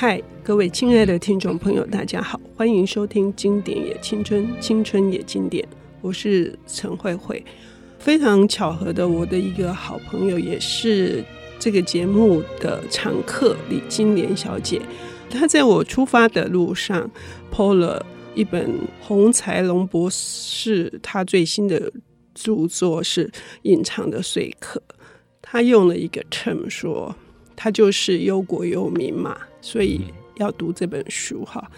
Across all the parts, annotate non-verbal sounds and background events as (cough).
嗨，各位亲爱的听众朋友，大家好，欢迎收听《经典也青春，青春也经典》，我是陈慧慧。非常巧合的，我的一个好朋友，也是这个节目的常客李金莲小姐，她在我出发的路上抛了一本洪才龙博士他最新的著作是《隐藏的说客》，他用了一个 term 说，他就是忧国忧民嘛。所以要读这本书哈，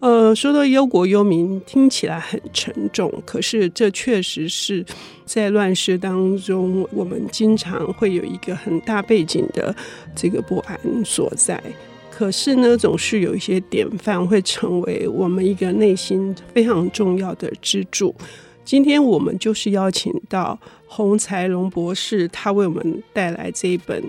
呃，说到忧国忧民，听起来很沉重，可是这确实是在乱世当中，我们经常会有一个很大背景的这个不安所在。可是呢，总是有一些典范会成为我们一个内心非常重要的支柱。今天我们就是邀请到洪才龙博士，他为我们带来这一本。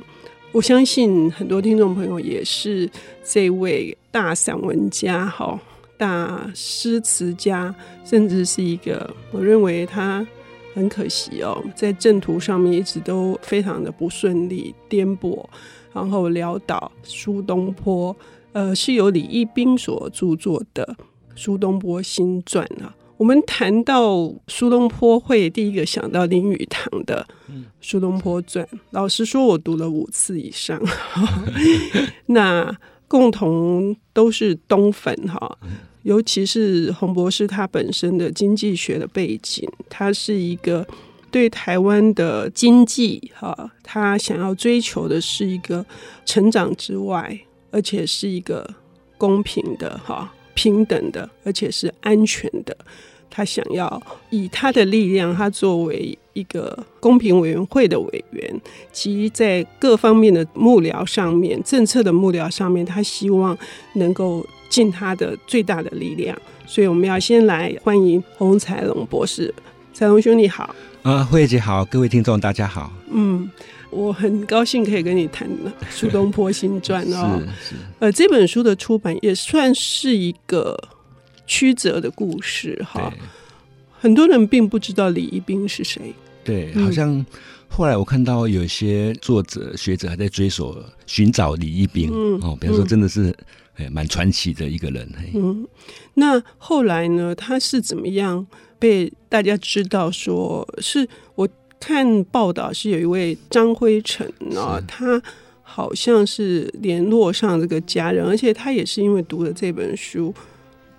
我相信很多听众朋友也是这位大散文家、哈大诗词家，甚至是一个我认为他很可惜哦，在正途上面一直都非常的不顺利、颠簸，然后潦倒。苏东坡，呃，是由李一冰所著作的《苏东坡新传》啊。我们谈到苏东坡，会第一个想到林语堂的《苏东坡传》。老实说，我读了五次以上。(laughs) 那共同都是东粉哈，尤其是洪博士他本身的经济学的背景，他是一个对台湾的经济哈，他想要追求的是一个成长之外，而且是一个公平的哈。平等的，而且是安全的。他想要以他的力量，他作为一个公平委员会的委员，及在各方面的幕僚上面、政策的幕僚上面，他希望能够尽他的最大的力量。所以，我们要先来欢迎洪才龙博士。才龙兄，你好。啊，慧姐好，各位听众大家好。嗯。我很高兴可以跟你谈《苏东坡新传》哦，呃，这本书的出版也算是一个曲折的故事哈。很多人并不知道李一冰是谁，对，好像后来我看到有些作者学者还在追索寻找李一冰，嗯，哦，比方说真的是哎蛮传奇的一个人。嗯，那后来呢，他是怎么样被大家知道？说是我。看报道是有一位张辉成啊，他好像是联络上这个家人，而且他也是因为读了这本书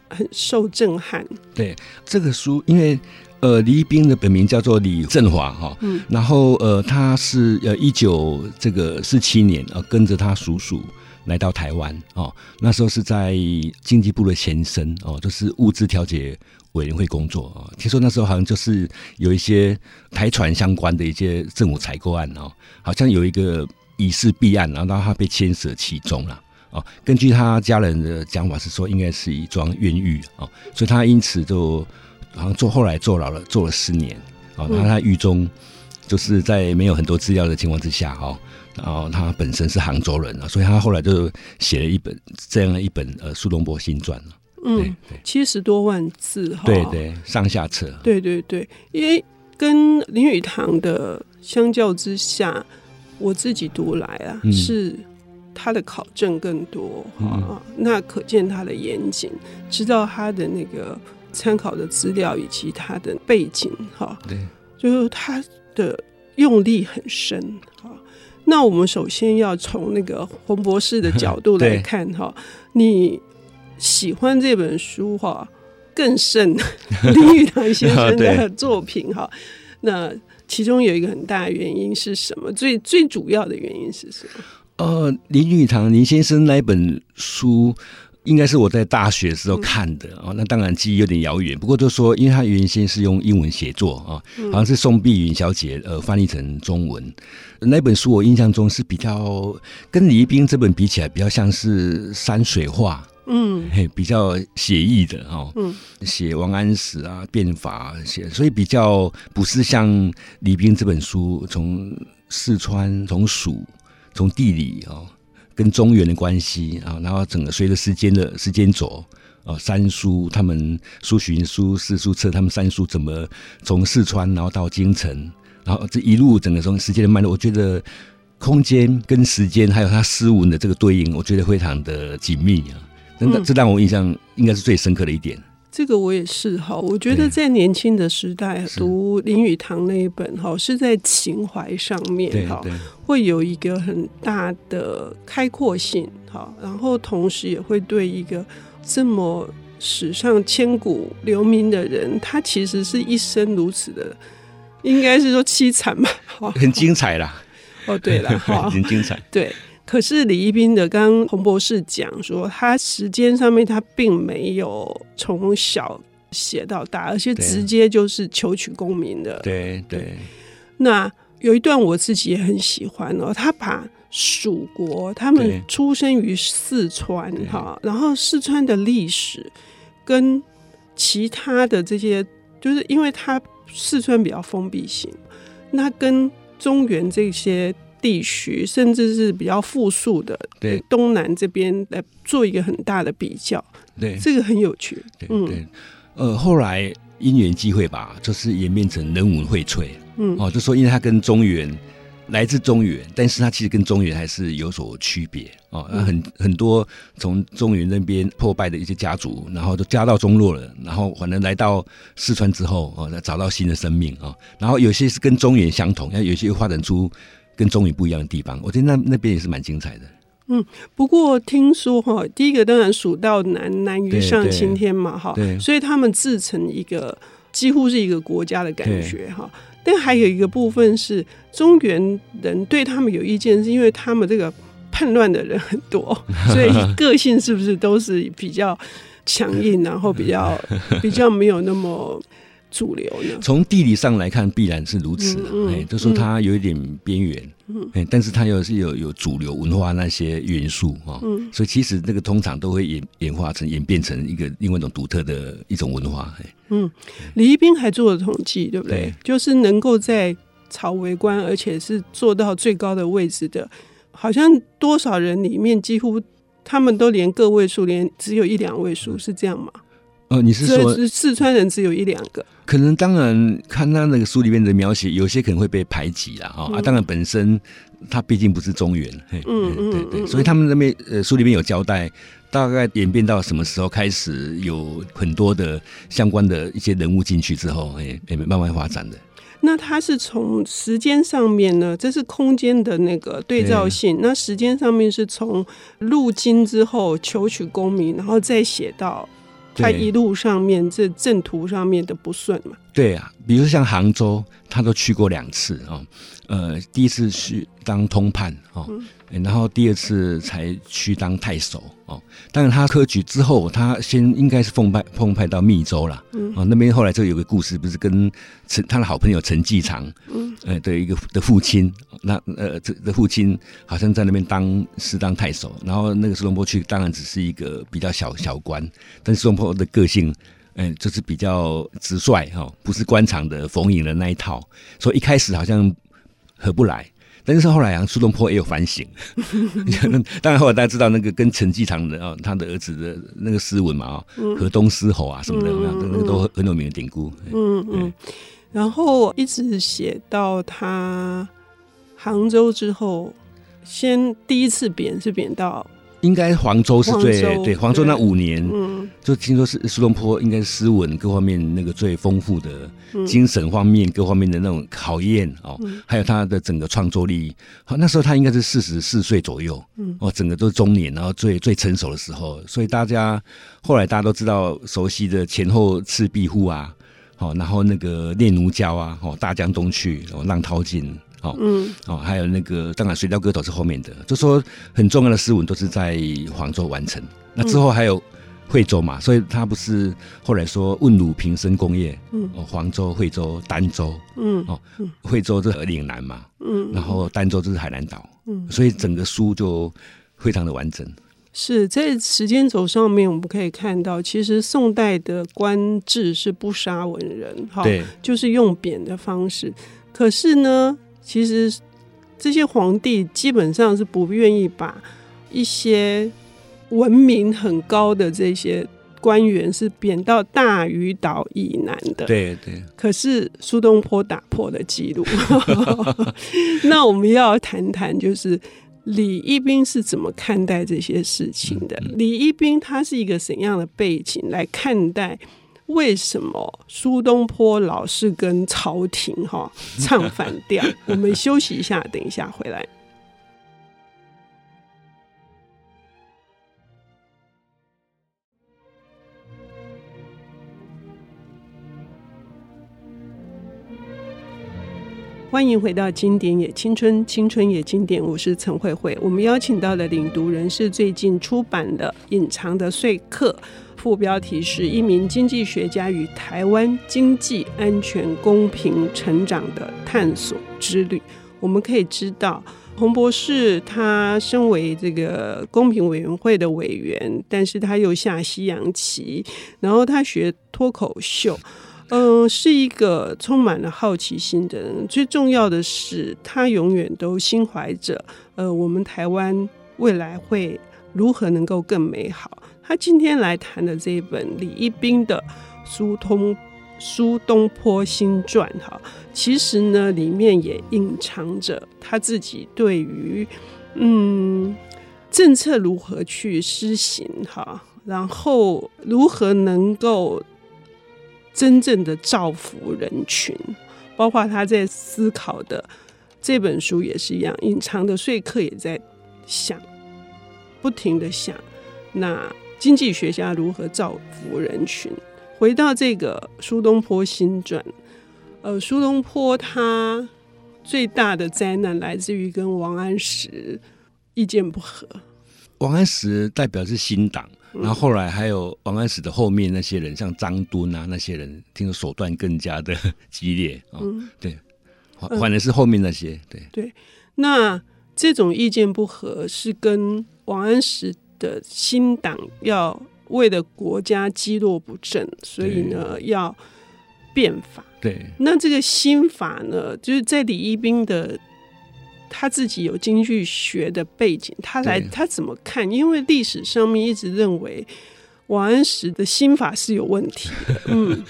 很受震撼。对这个书，因为呃，李一冰的本名叫做李振华哈，嗯，然后呃，他是呃一九这个四七年呃跟着他叔叔来到台湾哦，那时候是在经济部的前身哦，就是物资调节。委员会工作啊，听说那时候好像就是有一些台船相关的一些政府采购案哦，好像有一个疑似弊案，然后他被牵涉其中了哦。根据他家人的讲法是说，应该是一桩冤狱哦，所以他因此就好像坐后来坐牢了，坐了十年哦。那他狱中就是在没有很多资料的情况之下哦，然后他本身是杭州人啊，所以他后来就写了一本这样的一本呃《苏东坡新传》嗯，七十多万字哈，对对，上下册，对对对，因为跟林语堂的相较之下，我自己读来啊，嗯、是他的考证更多哈，嗯、那可见他的严谨，知道他的那个参考的资料以及他的背景哈，对，就是他的用力很深哈。那我们首先要从那个洪博士的角度 (laughs) 来看哈，你。喜欢这本书哈，更胜 (laughs) 林语堂先生的作品哈。那其中有一个很大的原因是什么？最最主要的原因是什么？呃，林语堂林先生那本书，应该是我在大学的时候看的哦。那当然记忆有点遥远，不过就说，因为他原先是用英文写作啊，好像是宋碧云小姐呃翻译成中文。那本书我印象中是比较跟李一冰这本比起来，比较像是山水画。嗯，嘿，比较写意的哈，嗯，写王安石啊，变法写，所以比较不是像李冰这本书，从四川，从蜀，从地理啊，跟中原的关系啊，然后整个随着时间的时间轴哦，三叔他们苏洵书、四叔册他们三叔怎么从四川然后到京城，然后这一路整个从时间的脉络，我觉得空间跟时间，还有他诗文的这个对应，我觉得非常的紧密啊。真的，这让我印象应该是最深刻的一点。这个我也是哈，我觉得在年轻的时代读林语堂那一本哈，是在情怀上面哈，会有一个很大的开阔性哈，然后同时也会对一个这么史上千古留名的人，他其实是一生如此的，应该是说凄惨吧，很精彩啦。哦，对了，(laughs) 很精彩，对。可是李一斌的，刚刚洪博士讲说，他时间上面他并没有从小写到大，而且直接就是求取功名的。对对，对。那有一段我自己也很喜欢哦，他把蜀国他们出生于四川哈，然后四川的历史跟其他的这些，就是因为他四川比较封闭性，那跟中原这些。地区甚至是比较富庶的，对东南这边来做一个很大的比较，对这个很有趣。对，对，呃，后来因缘际会吧，就是演变成人文荟萃，嗯，哦，就说因为他跟中原来自中原，但是他其实跟中原还是有所区别哦，很很多从中原那边破败的一些家族，然后都家道中落了，然后反正来到四川之后哦，找到新的生命啊，然后有些是跟中原相同，那有些又发展出。跟中原不一样的地方，我觉得那那边也是蛮精彩的。嗯，不过听说哈，第一个当然蜀道难，难于上青天嘛哈，所以他们自成一个几乎是一个国家的感觉哈。但还有一个部分是中原人对他们有意见，是因为他们这个叛乱的人很多，(laughs) 所以个性是不是都是比较强硬，然后比较 (laughs) 比较没有那么。主流呢？从地理上来看，必然是如此的。哎、就说它有一点边缘，嗯，但是它又是有有主流文化那些元素哈，嗯，所以其实那个通常都会演演化成演变成一个另外一种独特的一种文化。嗯，李一冰还做了统计，对不对？对，就是能够在朝为官，而且是做到最高的位置的，好像多少人里面几乎他们都连个位数，连只有一两位数，是这样吗？哦，你是说是四川人只有一两个？可能当然看他那个书里面的描写，有些可能会被排挤了哈啊。当然本身他毕竟不是中原，嗯嗯，嗯，对对，所以他们那边呃书里面有交代，大概演变到什么时候开始有很多的相关的一些人物进去之后，哎哎慢慢发展的。那他是从时间上面呢？这是空间的那个对照性。那时间上面是从入京之后求取功名，然后再写到。他一路上面这政途上面的不顺嘛？对啊，比如像杭州，他都去过两次哦。呃，第一次去当通判哦。嗯然后第二次才去当太守哦，当然他科举之后，他先应该是奉派奉派到密州了，嗯，哦。那边后来就有个故事，不是跟陈他的好朋友陈继常，嗯，呃的一个的父亲，那呃这的父亲好像在那边当是当太守，然后那个苏东坡去当然只是一个比较小小官，但是苏东坡的个性，嗯，就是比较直率哈，不是官场的逢迎的那一套，所以一开始好像合不来。但是后来啊，苏东坡也有反省。(laughs) 当然后来大家知道那个跟陈继常的啊，他的儿子的那个诗文嘛啊，河东狮吼啊什么的，那个都很有名的典故。嗯嗯。然后一直写到他杭州之后，先第一次贬是贬到。应该黄州是最对黄州那五年，嗯，就听说是苏东坡应该是诗文各方面那个最丰富的，精神方面各方面的那种考验哦，还有他的整个创作力。好，那时候他应该是四十四岁左右，嗯，哦，整个都是中年，然后最最成熟的时候。所以大家后来大家都知道熟悉的前后赤壁赋啊，好，然后那个念奴娇啊，哦，大江东去，哦，浪淘尽。哦，嗯，哦，还有那个，当然《水调歌头》是后面的，就说很重要的诗文都是在黄州完成。那之后还有惠州嘛，所以他不是后来说问鲁平生功业，嗯，哦，黄州、惠州、儋州，嗯，哦，惠州是岭南嘛，嗯，然后儋州就是海南岛，嗯，所以整个书就非常的完整。是在时间轴上面，我们可以看到，其实宋代的官制是不杀文人，哈，对，就是用贬的方式。可是呢？其实这些皇帝基本上是不愿意把一些文明很高的这些官员是贬到大鱼岛以南的。对对。可是苏东坡打破了记录。(laughs) 那我们要谈谈，就是李一斌是怎么看待这些事情的？李一斌他是一个怎样的背景来看待？为什么苏东坡老是跟朝廷哈 (laughs) 唱反调？我们休息一下，等一下回来。欢迎回到《经典也青春，青春也经典》，我是陈慧慧。我们邀请到的领读人是最近出版的《隐藏的说客》。副标题是一名经济学家与台湾经济安全公平成长的探索之旅。我们可以知道，洪博士他身为这个公平委员会的委员，但是他又下西洋棋，然后他学脱口秀，嗯、是一个充满了好奇心的人。最重要的是，他永远都心怀着，呃，我们台湾未来会如何能够更美好。他今天来谈的这一本李一冰的苏通苏东坡新传，哈，其实呢里面也隐藏着他自己对于嗯政策如何去施行，哈，然后如何能够真正的造福人群，包括他在思考的这本书也是一样，隐藏的说客也在想，不停的想那。经济学家如何造福人群？回到这个苏东坡新传，呃，苏东坡他最大的灾难来自于跟王安石意见不合。王安石代表是新党，然后后来还有王安石的后面那些人，像张敦啊那些人，听说手段更加的激烈啊。嗯，对，反而是后面那些，对对。那这种意见不合是跟王安石。的新党要为了国家积弱不振，所以呢要变法。对，那这个新法呢，就是在李一冰的他自己有经济学的背景，他来他怎么看？因为历史上面一直认为王安石的新法是有问题的。(laughs) 嗯，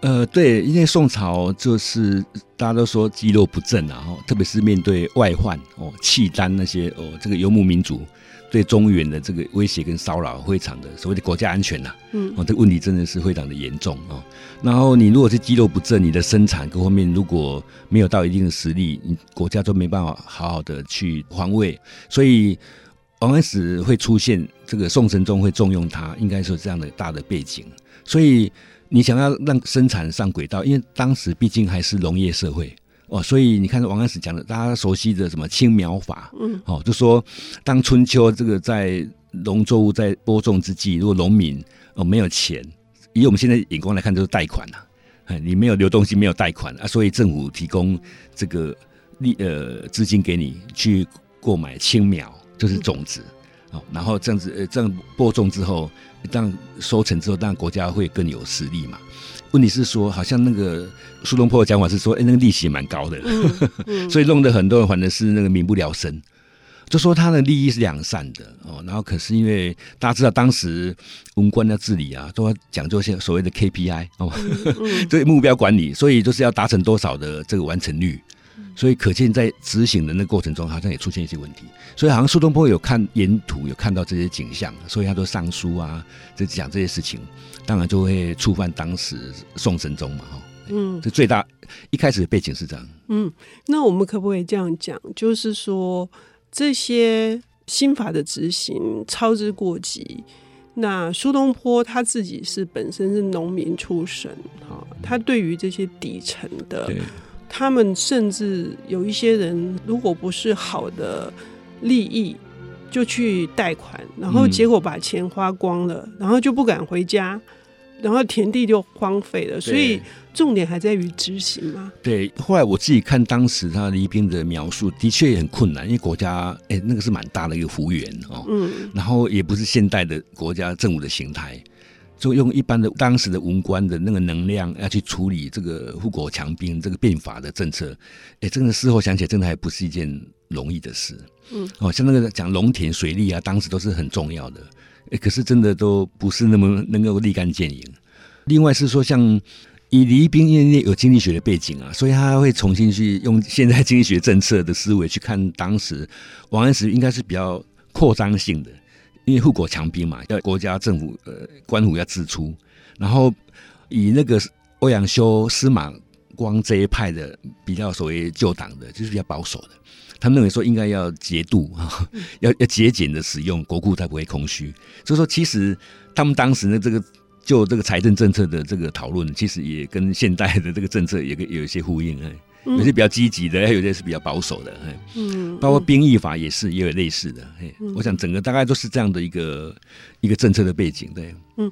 呃，对，因为宋朝就是大家都说积弱不振啊，特别是面对外患哦，契丹那些哦，这个游牧民族。对中原的这个威胁跟骚扰非常的所谓的国家安全呐、啊，嗯，哦，这个问题真的是非常的严重啊。然后你如果是肌肉不振，你的生产各方面如果没有到一定的实力，你国家都没办法好好的去防卫。所以王安石会出现，这个宋神宗会重用他，应该是这样的大的背景。所以你想要让生产上轨道，因为当时毕竟还是农业社会。哦，所以你看王安石讲的，大家熟悉的什么青苗法，嗯，哦，就说当春秋这个在农作物在播种之际，如果农民哦没有钱，以我们现在眼光来看，就是贷款呐，哎，你没有流动性，没有贷款啊，所以政府提供这个利呃资金给你去购买青苗，就是种子，哦，然后这样子呃这样播种之后，这样收成之后，当然国家会更有实力嘛。问题是说，好像那个苏东坡的讲法是说，哎，那个利息蛮高的，嗯嗯、(laughs) 所以弄得很多人反正是那个民不聊生。就说他的利益是两善的哦，然后可是因为大家知道当时文官的治理啊，都要讲究些所谓的 KPI 哦，对、嗯嗯、(laughs) 目标管理，所以就是要达成多少的这个完成率。所以可见在执行的那个过程中，好像也出现一些问题。所以好像苏东坡有看沿途有看到这些景象，所以他都上书啊，就讲这些事情。当然就会触犯当时宋神宗嘛，哈，嗯，这最大一开始的背景是这样，嗯，那我们可不可以这样讲，就是说这些新法的执行操之过急？那苏东坡他自己是本身是农民出身，哈，他对于这些底层的，对他们甚至有一些人，如果不是好的利益。就去贷款，然后结果把钱花光了，嗯、然后就不敢回家，然后田地就荒废了。所以重点还在于执行嘛。对，后来我自己看当时他李一冰的描述，的确也很困难，因为国家哎那个是蛮大的一个幅员哦，嗯，然后也不是现代的国家政府的形态，就用一般的当时的文官的那个能量要去处理这个富国强兵这个变法的政策，哎，真的事后想起来，真的还不是一件容易的事。嗯，哦，像那个讲农田水利啊，当时都是很重要的。欸，可是真的都不是那么能够立竿见影。另外是说，像以李兵因为有经济学的背景啊，所以他会重新去用现在经济学政策的思维去看当时王安石应该是比较扩张性的，因为富国强兵嘛，要国家政府呃官府要支出，然后以那个欧阳修、司马光这一派的比较所谓旧党的，就是比较保守的。他们认为说应该要节度啊，要 (laughs) 要节俭的使用国库，才不会空虚。所以说，其实他们当时呢，这个就这个财政政策的这个讨论，其实也跟现代的这个政策也有一些呼应。有些比较积极的，还有些是比较保守的。嗯，包括兵役法也是也有类似的。嘿我想整个大概都是这样的一个一个政策的背景。对，嗯。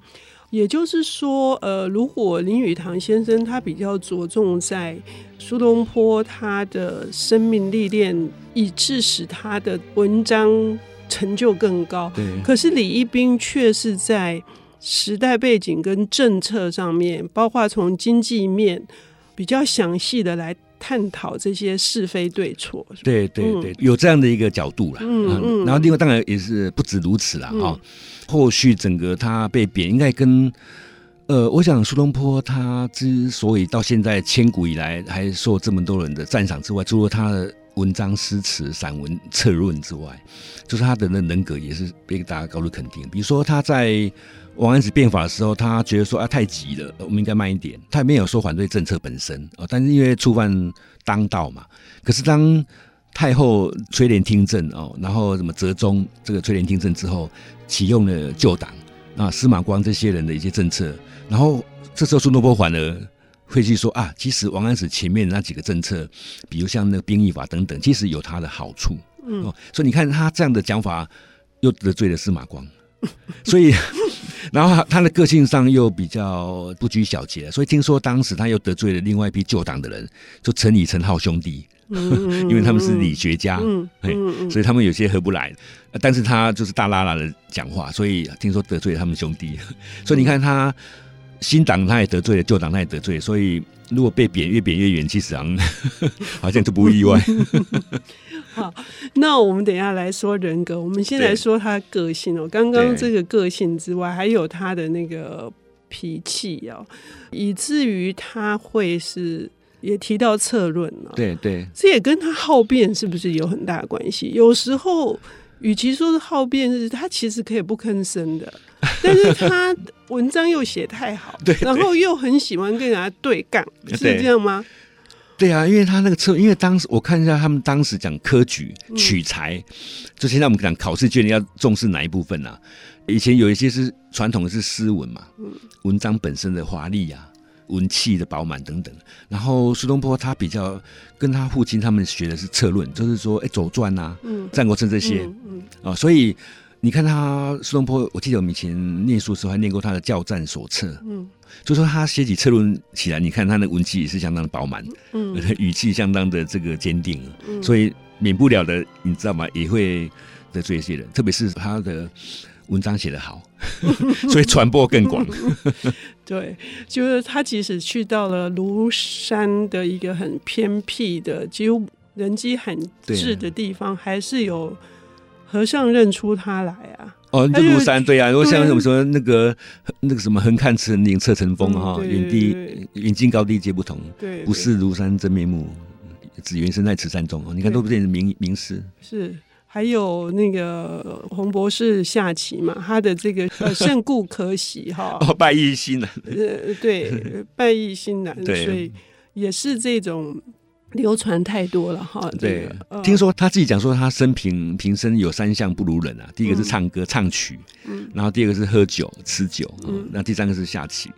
也就是说，呃，如果林语堂先生他比较着重在苏东坡他的生命历练，以致使他的文章成就更高。对。可是李一冰却是在时代背景跟政策上面，包括从经济面比较详细的来探讨这些是非对错。对对对，有这样的一个角度啦。嗯嗯。然后另外当然也是不止如此啦。啊、嗯。后续整个他被贬，应该跟呃，我想苏东坡他之所以到现在千古以来还受这么多人的赞赏之外，除了他的文章、诗词、散文、策论之外，就是他的那人格也是被大家高度肯定。比如说他在王安石变法的时候，他觉得说啊太急了，我们应该慢一点。他也没有说反对政策本身啊，但是因为触犯当道嘛。可是当太后垂帘听政哦，然后什么折中这个垂帘听政之后，启用了旧党啊，司马光这些人的一些政策，然后这时候苏东坡反而会去说啊，其实王安石前面那几个政策，比如像那个兵役法等等，其实有他的好处，嗯，所以你看他这样的讲法，又得罪了司马光，(laughs) 所以 (laughs) 然后他的个性上又比较不拘小节，所以听说当时他又得罪了另外一批旧党的人，就陈李陈浩兄弟。(laughs) 因为他们是理学家，嗯，所以他们有些合不来，但是他就是大剌剌的讲话，所以听说得罪了他们兄弟，所以你看他新党他也得罪了，旧党他也得罪了，所以如果被贬越贬越远，其实好像 (laughs) 好像都不意外。(laughs) 好，那我们等一下来说人格，我们先来说他个性哦。刚刚这个个性之外，还有他的那个脾气哦，以至于他会是。也提到策论了，对对，这也跟他好辩是不是有很大的关系？有时候，与其说是好辩，是他其实可以不吭声的，(laughs) 但是他文章又写太好，对，然后又很喜欢跟人家对杠，是这样吗？对啊，因为他那个策，因为当时我看一下他们当时讲科举取材，嗯、就现在我们讲考试卷要重视哪一部分啊？以前有一些是传统的是诗文嘛，嗯。文章本身的华丽啊。文气的饱满等等，然后苏东坡他比较跟他父亲他们学的是策论，就是说，哎，《左传》啊，《战国策》这些，嗯啊，所以你看他苏东坡，我记得我们以前念书的时候还念过他的《教战手册》，嗯，就说他写起策论起来，你看他的文气也是相当的饱满，嗯，语气相当的这个坚定，嗯所以免不了的，你知道吗？也会得罪一些人，特别是他的。文章写得好，(laughs) 所以传播更广。(laughs) 对，就是他即使去到了庐山的一个很偏僻的、几乎人迹罕至的地方，啊、还是有和尚认出他来啊。哦，这庐山对啊，如果像什么说那个那个什么“横看成岭侧成峰”哈，远地远近高低皆不同，对，不是庐山真面目，只缘身在此山中。你看，都变成名名师是。还有那个洪博士下棋嘛，他的这个 (laughs) 胜固可喜哈，哦，败亦欣然，呃，对，败亦欣然，所以也是这种流传太多了哈。对，听说他自己讲说，他生平平生有三项不如人啊，第一个是唱歌唱曲，嗯，然后第二个是喝酒吃酒，嗯，那第三个是下棋。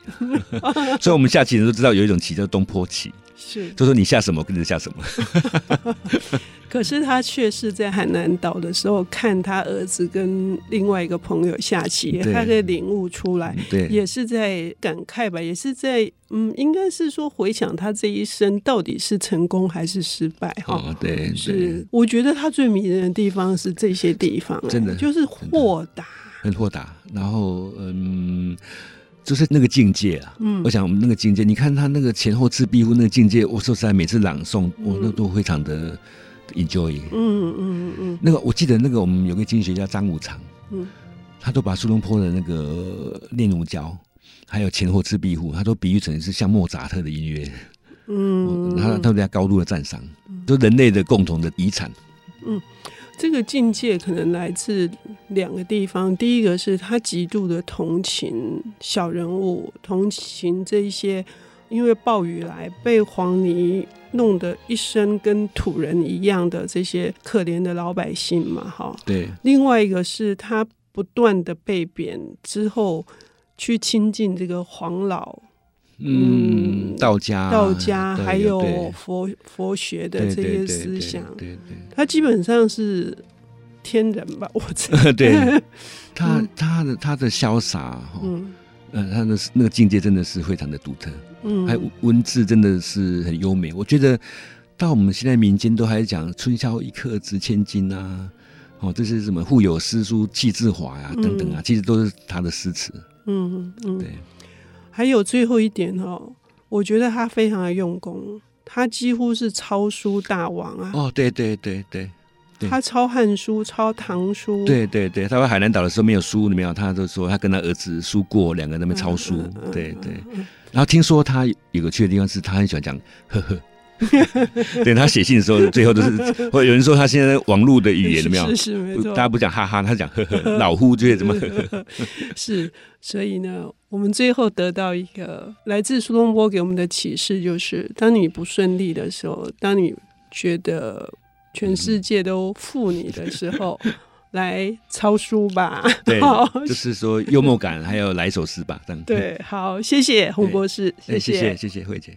(laughs) 所以我们下棋人都知道有一种棋叫东坡棋。是，就说你下什么，跟着下什么。(laughs) 可是他却是在海南岛的时候，看他儿子跟另外一个朋友下棋，他的领悟出来，对，也是在感慨吧，也是在嗯，应该是说回想他这一生到底是成功还是失败哈。哦，对，是。我觉得他最迷人的地方是这些地方，欸，真的就是豁达，很豁达。然后嗯。就是那个境界啊，嗯，我想我们那个境界，你看他那个前后赤壁赋那个境界，我说实在，每次朗诵，我那都非常的 enjoy，嗯嗯嗯嗯。那个我记得那个我们有个经济学家张五常，嗯，他都把苏东坡的那个《念奴娇》还有《前后赤壁赋》，他都比喻成是像莫扎特的音乐。嗯，(laughs) 他他对他高度的赞赏，就人类的共同的遗产。嗯，这个境界可能来自两个地方。第一个是他极度的同情小人物，同情这一些因为暴雨来被黄泥弄得一身跟土人一样的这些可怜的老百姓嘛，哈。对。另外一个是他不断的被贬之后，去亲近这个黄老。嗯，道家，道家还有佛佛学的这些思想，对对，他基本上是天人吧？(laughs) 我猜，(laughs) 对，(laughs) 他他的他的潇洒哈，嗯，呃，他的那个境界真的是非常的独特，嗯，还有文字真的是很优美。我觉得到我们现在民间都还讲“春宵一刻值千金”啊，哦，这是什么“腹有诗书气自华”呀等等啊，其实都是他的诗词，嗯嗯，对。还有最后一点哦，我觉得他非常的用功，他几乎是抄书大王啊！哦，对对对对，他抄汉书，抄唐书，对对对，他在海南岛的时候没有书，没有，他就说他跟他儿子书过，两个人在那边抄书，嗯嗯、对对。然后听说他有个去的地方是，他很喜欢讲呵呵。(laughs) 对，他写信的时候，最后都是，(laughs) 或有人说他现在网络的语言怎么样？是是没错，大家不讲哈哈，他讲呵呵，老夫就会怎么呵呵。(laughs) 是，所以呢，我们最后得到一个来自苏东坡给我们的启示，就是当你不顺利的时候，当你觉得全世界都负你的时候，嗯、来抄书吧。对，就是说幽默感，还有来一首诗吧，这样。对，好，谢谢洪博士，谢谢，谢谢，谢谢慧姐。